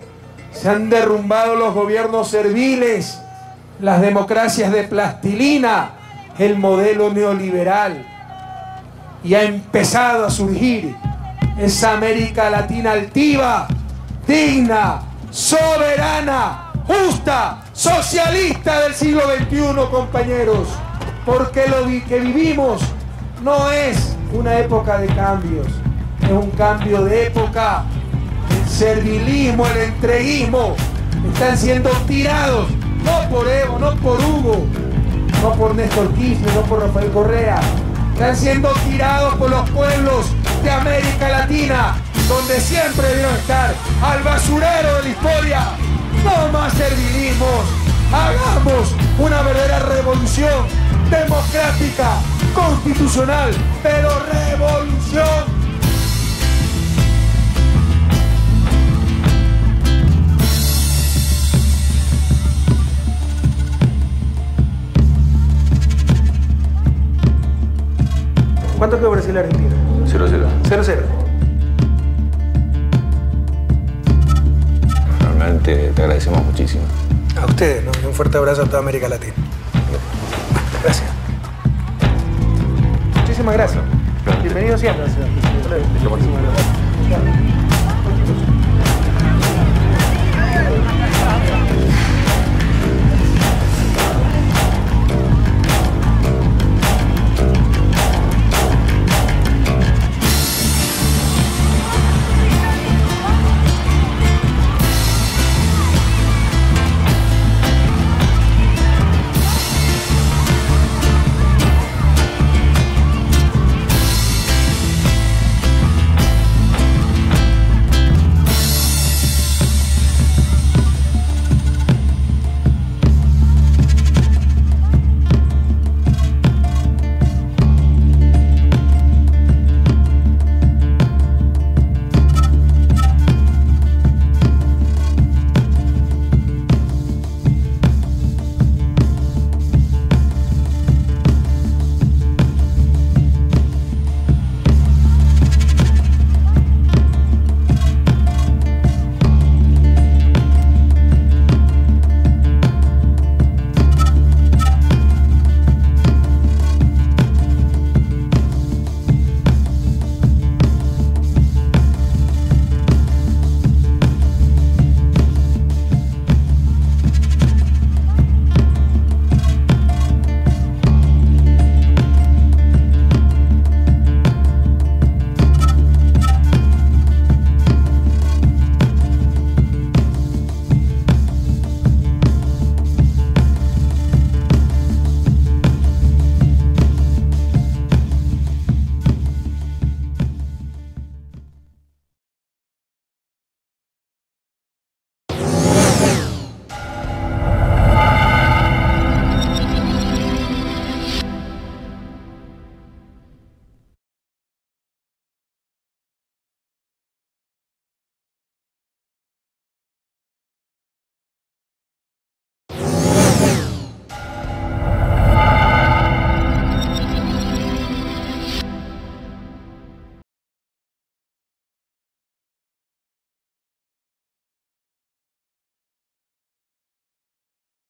se han derrumbado los gobiernos serviles, las democracias de plastilina, el modelo neoliberal. Y ha empezado a surgir esa América Latina altiva, digna, soberana, justa, socialista del siglo XXI, compañeros. Porque lo que vivimos no es una época de cambios, es un cambio de época. El servilismo, el entreguismo están siendo tirados, no por Evo, no por Hugo, no por Néstor Kirchner, no por Rafael Correa, están siendo tirados por los pueblos de América Latina, donde siempre debieron estar, al basurero de la historia. No más servilismos, hagamos una verdadera revolución democrática constitucional, pero revolución. ¿Cuánto quedó Brasil y Argentina? 0-0. 0-0. Realmente te agradecemos muchísimo. A ustedes, ¿no? un fuerte abrazo a toda América Latina. Gracias. Muchísimas gracias. Bienvenido siempre.